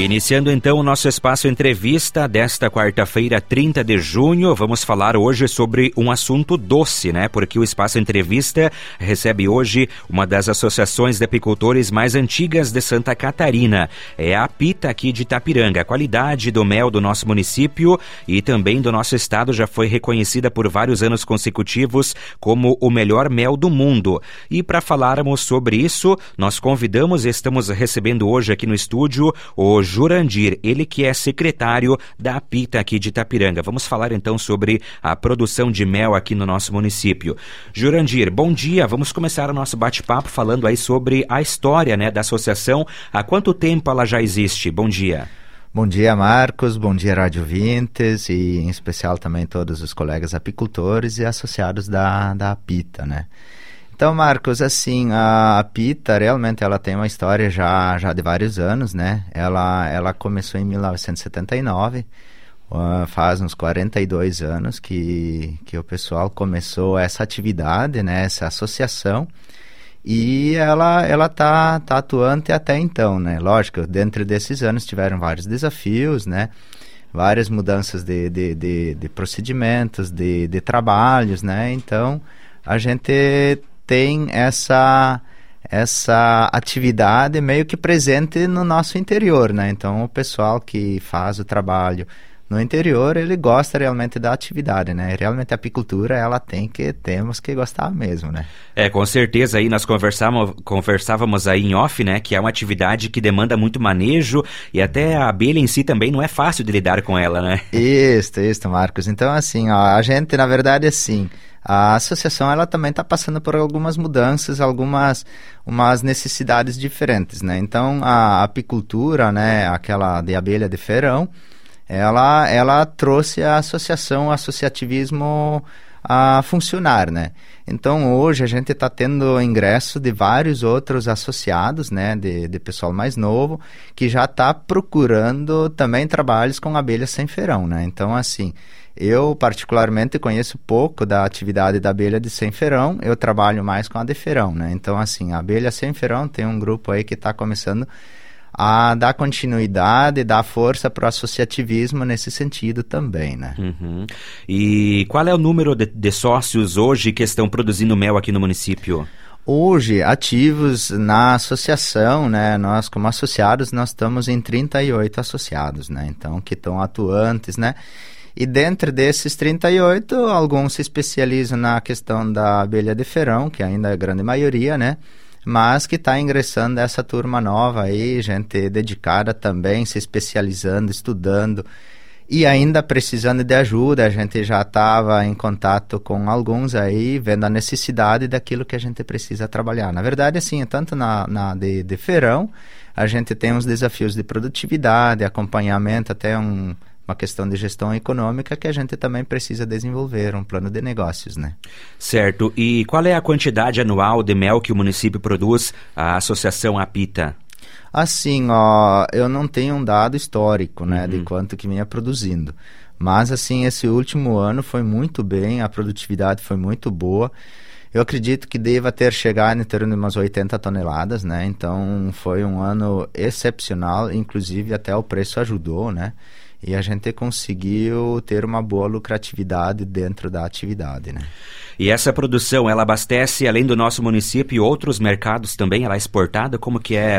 Iniciando então o nosso espaço entrevista desta quarta-feira, 30 de junho, vamos falar hoje sobre um assunto doce, né? Porque o espaço entrevista recebe hoje uma das associações de apicultores mais antigas de Santa Catarina. É a Apita aqui de Itapiranga. A qualidade do mel do nosso município e também do nosso estado já foi reconhecida por vários anos consecutivos como o melhor mel do mundo. E para falarmos sobre isso, nós convidamos e estamos recebendo hoje aqui no estúdio o Jurandir, ele que é secretário da APITA aqui de Itapiranga. Vamos falar então sobre a produção de mel aqui no nosso município. Jurandir, bom dia. Vamos começar o nosso bate-papo falando aí sobre a história né, da associação. Há quanto tempo ela já existe? Bom dia. Bom dia, Marcos. Bom dia, Rádio Vintes e em especial também todos os colegas apicultores e associados da, da APITA, né? Então, Marcos, assim, a Pita realmente ela tem uma história já, já de vários anos, né? Ela, ela começou em 1979, uh, faz uns 42 anos que, que o pessoal começou essa atividade, né? Essa associação. E ela ela tá, tá atuante até então, né? Lógico, dentro desses anos tiveram vários desafios, né? Várias mudanças de, de, de, de procedimentos, de, de trabalhos, né? Então, a gente tem essa essa atividade meio que presente no nosso interior, né? Então o pessoal que faz o trabalho no interior, ele gosta realmente da atividade, né? Realmente a apicultura, ela tem que, temos que gostar mesmo, né? É, com certeza aí nós conversávamos, conversávamos aí em off, né? Que é uma atividade que demanda muito manejo e até a abelha em si também não é fácil de lidar com ela, né? Isso, isso, Marcos. Então, assim, ó, a gente, na verdade, assim a associação ela também está passando por algumas mudanças, algumas umas necessidades diferentes, né? Então a apicultura, né, aquela de abelha de feirão, ela ela trouxe a associação, associativismo a funcionar, né? Então hoje a gente está tendo ingresso de vários outros associados, né, de, de pessoal mais novo que já está procurando também trabalhos com abelhas sem feirão, né? Então assim eu, particularmente, conheço pouco da atividade da abelha de sem ferão, eu trabalho mais com a de ferão, né? Então, assim, a abelha sem ferão tem um grupo aí que está começando a dar continuidade, dar força para o associativismo nesse sentido também, né? Uhum. E qual é o número de, de sócios hoje que estão produzindo mel aqui no município? Hoje, ativos na associação, né, nós como associados, nós estamos em 38 associados, né, então que estão atuantes, né, e dentro desses 38, alguns se especializam na questão da abelha de ferão, que ainda é a grande maioria, né? Mas que está ingressando essa turma nova aí, gente dedicada também, se especializando, estudando e ainda precisando de ajuda. A gente já estava em contato com alguns aí, vendo a necessidade daquilo que a gente precisa trabalhar. Na verdade, assim, tanto na, na de, de feirão, a gente tem uns desafios de produtividade, acompanhamento, até um uma questão de gestão econômica que a gente também precisa desenvolver, um plano de negócios, né? Certo. E qual é a quantidade anual de mel que o município produz, a Associação Apita? Assim, ó, eu não tenho um dado histórico, né, uhum. de quanto que vinha produzindo. Mas, assim, esse último ano foi muito bem, a produtividade foi muito boa. Eu acredito que deva ter chegado em torno de umas 80 toneladas, né? Então, foi um ano excepcional, inclusive até o preço ajudou, né? E a gente conseguiu ter uma boa lucratividade dentro da atividade, né? E essa produção, ela abastece, além do nosso município, outros mercados também? Ela é exportada? Como que é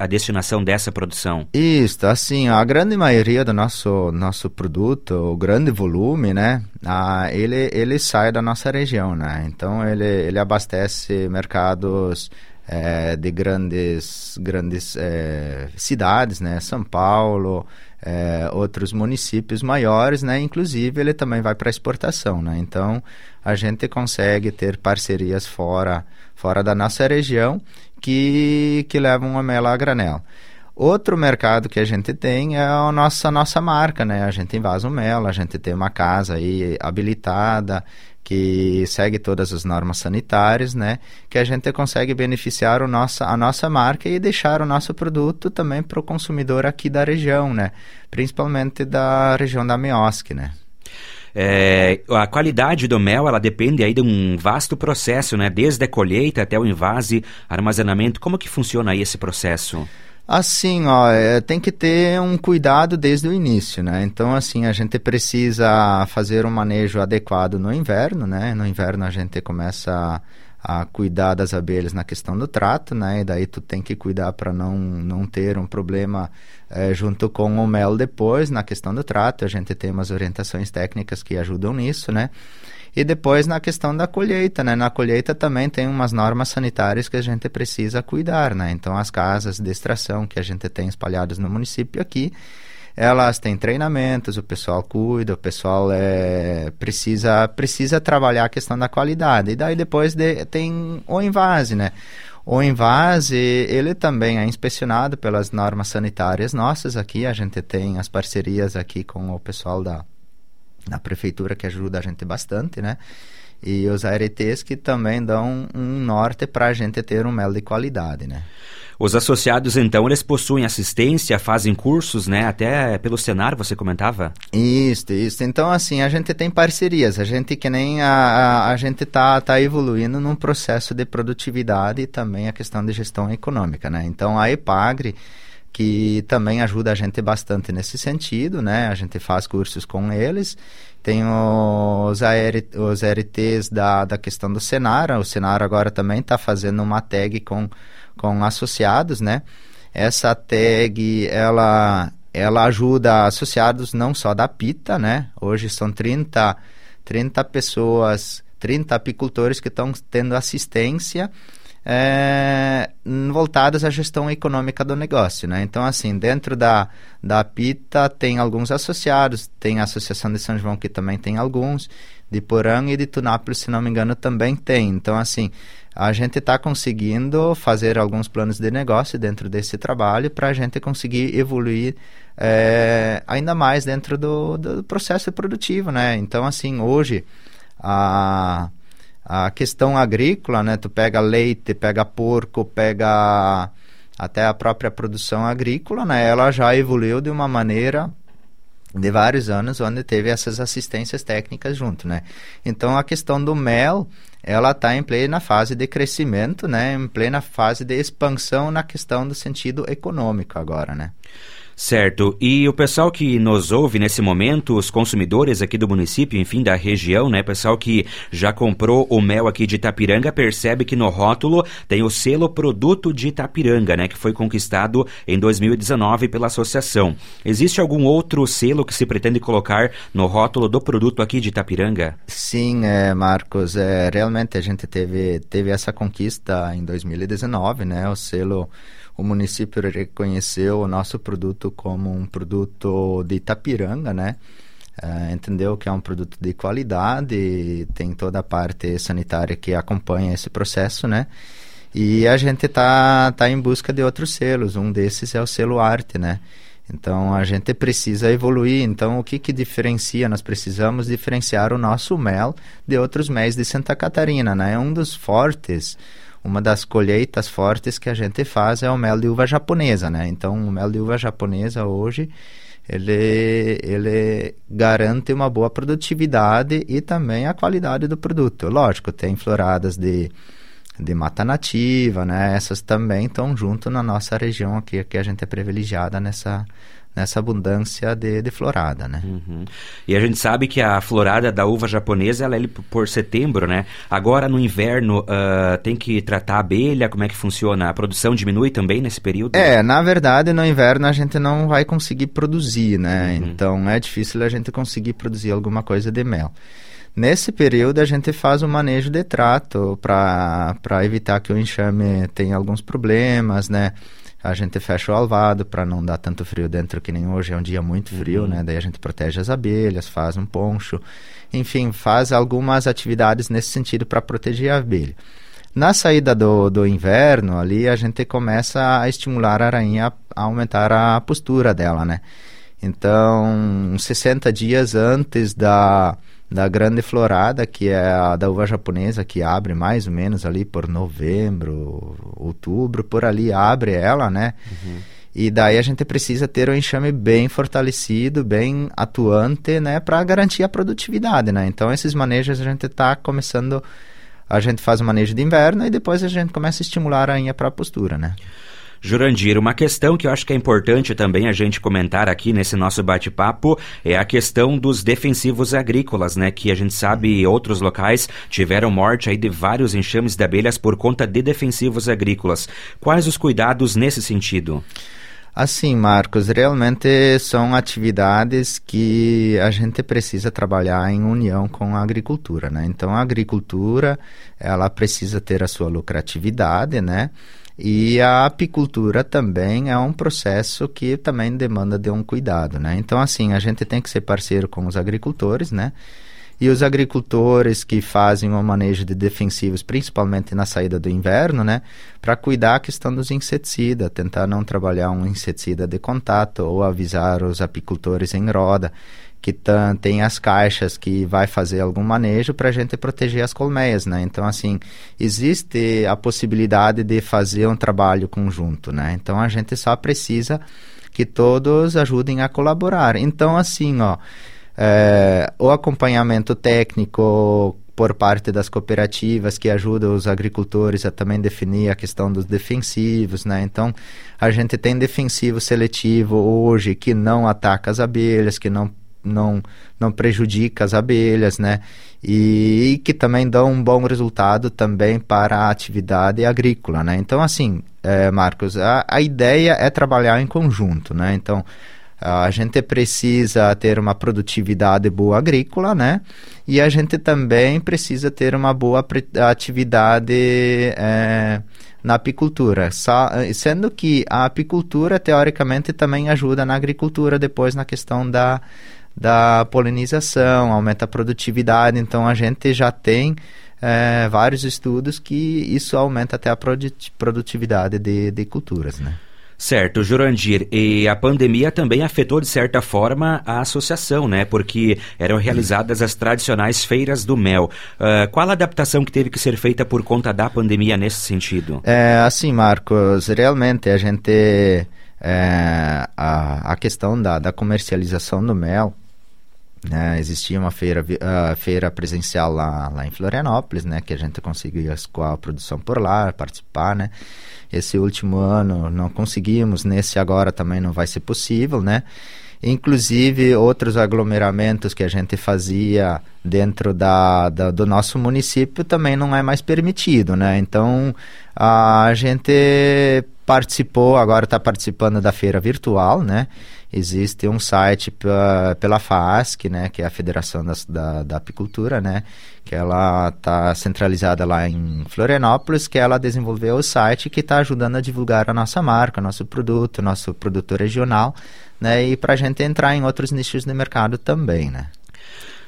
a, destinação dessa produção? Isso, assim, a grande maioria do nosso, nosso produto, o grande volume, né? Ah, ele, ele sai da nossa região, né? Então, ele, ele abastece mercados é, de grandes, grandes é, cidades, né? São Paulo, é, outros municípios maiores, né? Inclusive ele também vai para exportação, né? Então a gente consegue ter parcerias fora, fora da nossa região que, que levam a mela a granel. Outro mercado que a gente tem é a nossa, nossa marca, né? A gente invasa o mel, a gente tem uma casa aí habilitada que segue todas as normas sanitárias, né? Que a gente consegue beneficiar o nossa, a nossa marca e deixar o nosso produto também para o consumidor aqui da região, né? Principalmente da região da Meosc, né? É, a qualidade do mel ela depende aí de um vasto processo, né? Desde a colheita até o invase, armazenamento. Como que funciona aí esse processo? Assim, ó, é, tem que ter um cuidado desde o início, né? Então, assim, a gente precisa fazer um manejo adequado no inverno, né? No inverno a gente começa a, cuidar das abelhas na questão do trato, né? E daí tu tem que cuidar para não, não ter um problema é, junto com o mel depois na questão do trato. A gente tem umas orientações técnicas que ajudam nisso, né? E depois na questão da colheita, né? Na colheita também tem umas normas sanitárias que a gente precisa cuidar, né? Então as casas de extração que a gente tem espalhadas no município aqui, elas têm treinamentos, o pessoal cuida, o pessoal é, precisa, precisa trabalhar a questão da qualidade. E daí depois de, tem o invase, né? O invase, ele também é inspecionado pelas normas sanitárias nossas aqui, a gente tem as parcerias aqui com o pessoal da na prefeitura que ajuda a gente bastante, né? E os ARTs que também dão um norte para a gente ter um mel de qualidade, né? Os associados, então, eles possuem assistência, fazem cursos, né? Até pelo Senar, você comentava? Isso, isso. Então, assim, a gente tem parcerias. A gente que nem a, a, a gente tá, tá evoluindo num processo de produtividade e também a questão de gestão econômica, né? Então, a EPAGRE que também ajuda a gente bastante nesse sentido, né? A gente faz cursos com eles. Tem os, AR, os RTs da, da questão do Senar. O Senar agora também está fazendo uma tag com, com associados, né? Essa tag, ela, ela ajuda associados não só da PITA, né? Hoje são 30, 30 pessoas, 30 apicultores que estão tendo assistência é, voltadas à gestão econômica do negócio, né? Então, assim, dentro da, da PITA tem alguns associados, tem a Associação de São João que também tem alguns, de Porã e de Tunápolis, se não me engano, também tem. Então, assim, a gente está conseguindo fazer alguns planos de negócio dentro desse trabalho para a gente conseguir evoluir é, ainda mais dentro do, do processo produtivo, né? Então, assim, hoje a a questão agrícola, né? Tu pega leite, pega porco, pega até a própria produção agrícola, né? Ela já evoluiu de uma maneira de vários anos onde teve essas assistências técnicas junto, né? Então a questão do mel, ela está em plena fase de crescimento, né? Em plena fase de expansão na questão do sentido econômico agora, né? Certo. E o pessoal que nos ouve nesse momento, os consumidores aqui do município, enfim, da região, né? Pessoal que já comprou o mel aqui de Itapiranga, percebe que no rótulo tem o selo Produto de Itapiranga, né? Que foi conquistado em 2019 pela associação. Existe algum outro selo que se pretende colocar no rótulo do produto aqui de Itapiranga? Sim, é, Marcos. É, realmente a gente teve, teve essa conquista em 2019, né? O selo o município reconheceu o nosso produto como um produto de Itapiranga, né? Uh, entendeu que é um produto de qualidade, tem toda a parte sanitária que acompanha esse processo, né? E a gente tá, tá em busca de outros selos, um desses é o selo arte, né? Então a gente precisa evoluir. Então o que que diferencia? Nós precisamos diferenciar o nosso mel de outros méis de Santa Catarina, né? É um dos fortes uma das colheitas fortes que a gente faz é o mel de uva japonesa, né? Então, o mel de uva japonesa hoje ele, ele garante uma boa produtividade e também a qualidade do produto. Lógico, tem floradas de, de mata nativa, né? Essas também estão junto na nossa região aqui, que a gente é privilegiada nessa, nessa abundância de, de florada, né? Uhum. E a gente sabe que a florada da uva japonesa ela é por setembro, né? Agora no inverno uh, tem que tratar a abelha, como é que funciona? A produção diminui também nesse período? É, na verdade no inverno a gente não vai conseguir produzir, né? Uhum. Então é difícil a gente conseguir produzir alguma coisa de mel. Nesse período a gente faz o um manejo de trato para evitar que o enxame tenha alguns problemas, né? A gente fecha o alvado para não dar tanto frio dentro que nem hoje é um dia muito frio, uhum. né? Daí a gente protege as abelhas, faz um poncho, enfim, faz algumas atividades nesse sentido para proteger a abelha. Na saída do, do inverno, ali a gente começa a estimular a rainha a aumentar a postura dela, né? Então, 60 dias antes da, da grande florada, que é a da uva japonesa, que abre mais ou menos ali por novembro, outubro, por ali abre ela, né? Uhum. E daí a gente precisa ter um enxame bem fortalecido, bem atuante, né, para garantir a produtividade, né? Então esses manejos a gente está começando, a gente faz o manejo de inverno e depois a gente começa a estimular a rainha para a postura, né? Jurandir, uma questão que eu acho que é importante também a gente comentar aqui nesse nosso bate-papo é a questão dos defensivos agrícolas, né? Que a gente sabe outros locais tiveram morte aí de vários enxames de abelhas por conta de defensivos agrícolas. Quais os cuidados nesse sentido? Assim, Marcos, realmente são atividades que a gente precisa trabalhar em união com a agricultura, né? Então, a agricultura, ela precisa ter a sua lucratividade, né? E a apicultura também é um processo que também demanda de um cuidado, né? Então, assim, a gente tem que ser parceiro com os agricultores, né? E os agricultores que fazem o manejo de defensivos, principalmente na saída do inverno, né? Para cuidar a questão dos inseticidas, tentar não trabalhar um inseticida de contato ou avisar os apicultores em roda que tem as caixas que vai fazer algum manejo para a gente proteger as colmeias, né? Então, assim, existe a possibilidade de fazer um trabalho conjunto, né? Então, a gente só precisa que todos ajudem a colaborar. Então, assim, ó, é, o acompanhamento técnico por parte das cooperativas que ajudam os agricultores a também definir a questão dos defensivos, né? Então, a gente tem defensivo seletivo hoje que não ataca as abelhas, que não não, não prejudica as abelhas, né? E, e, que também dão um bom resultado também para a atividade agrícola, né? Então, assim, é, Marcos, a, a ideia é trabalhar em conjunto, né? Então, a gente precisa ter uma produtividade boa agrícola, né? E a gente também precisa ter uma boa atividade é, na apicultura, sendo que a apicultura teoricamente também ajuda na agricultura depois na questão da da polinização, aumenta a produtividade. Então a gente já tem é, vários estudos que isso aumenta até a produtividade de, de culturas, né? Certo, Jurandir. E a pandemia também afetou, de certa forma, a associação, né? Porque eram realizadas as tradicionais feiras do mel. Uh, qual a adaptação que teve que ser feita por conta da pandemia nesse sentido? É, assim, Marcos, realmente a gente. É, a, a questão da, da comercialização do mel né, existia uma feira, uh, feira presencial lá, lá em Florianópolis, né, que a gente conseguia escoar a produção por lá, participar, né. Esse último ano não conseguimos, nesse agora também não vai ser possível, né. Inclusive outros aglomeramentos que a gente fazia dentro da, da do nosso município também não é mais permitido, né. Então a gente participou, agora está participando da feira virtual, né existe um site pela FASC, né, que é a Federação da, da, da Apicultura, né, que ela está centralizada lá em Florianópolis, que ela desenvolveu o site que está ajudando a divulgar a nossa marca, nosso produto, nosso produto regional, né, e para a gente entrar em outros nichos de mercado também, né.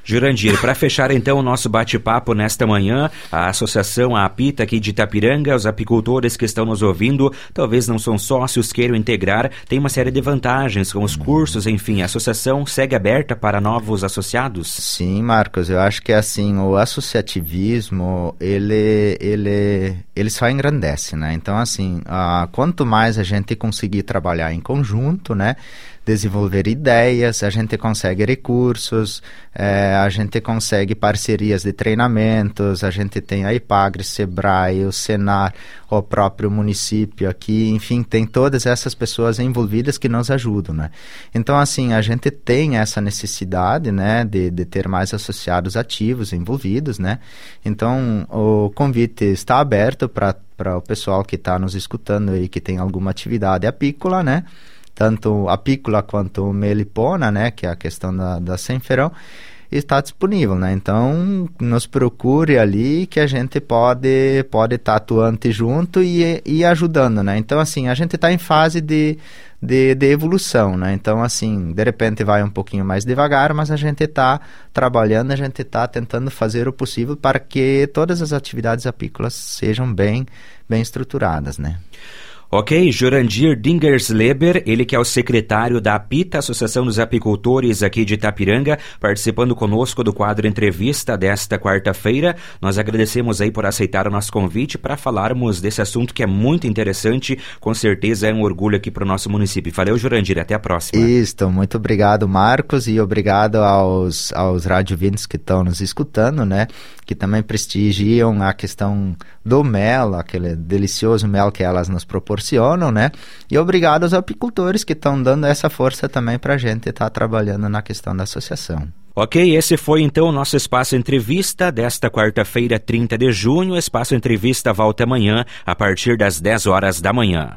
Jurandir, para fechar então o nosso bate-papo nesta manhã, a Associação Apita aqui de Itapiranga, os apicultores que estão nos ouvindo, talvez não são sócios, queiram integrar, tem uma série de vantagens com os cursos, enfim, a associação segue aberta para novos associados? Sim, Marcos, eu acho que assim, o associativismo, ele, ele, ele só engrandece, né? Então, assim, uh, quanto mais a gente conseguir trabalhar em conjunto, né? Desenvolver ideias, a gente consegue recursos, é, a gente consegue parcerias de treinamentos, a gente tem a IPAGRE, SEBRAE, o SENAR, o próprio município aqui, enfim, tem todas essas pessoas envolvidas que nos ajudam, né? Então, assim, a gente tem essa necessidade, né, de, de ter mais associados ativos envolvidos, né? Então, o convite está aberto para o pessoal que está nos escutando e que tem alguma atividade apícola, né? Tanto a pícola quanto melipona, né, que é a questão da, da senferão, está disponível, né? Então, nos procure ali que a gente pode pode estar tá atuante junto e, e ajudando, né? Então, assim, a gente está em fase de, de, de, evolução, né? Então, assim, de repente vai um pouquinho mais devagar, mas a gente está trabalhando, a gente está tentando fazer o possível para que todas as atividades apícolas sejam bem, bem estruturadas, né? Ok, Jurandir Dingersleber, ele que é o secretário da APITA, Associação dos Apicultores aqui de Itapiranga, participando conosco do quadro Entrevista desta quarta-feira. Nós agradecemos aí por aceitar o nosso convite para falarmos desse assunto que é muito interessante, com certeza é um orgulho aqui para o nosso município. Valeu, Jurandir, até a próxima. Isso, muito obrigado, Marcos, e obrigado aos, aos radiovintes que estão nos escutando, né, que também prestigiam a questão do mel, aquele delicioso mel que elas nos proporcionam proporcionam, né? E obrigado aos apicultores que estão dando essa força também para a gente estar tá trabalhando na questão da associação. Ok, esse foi então o nosso Espaço Entrevista desta quarta-feira, 30 de junho. Espaço Entrevista volta amanhã, a partir das 10 horas da manhã.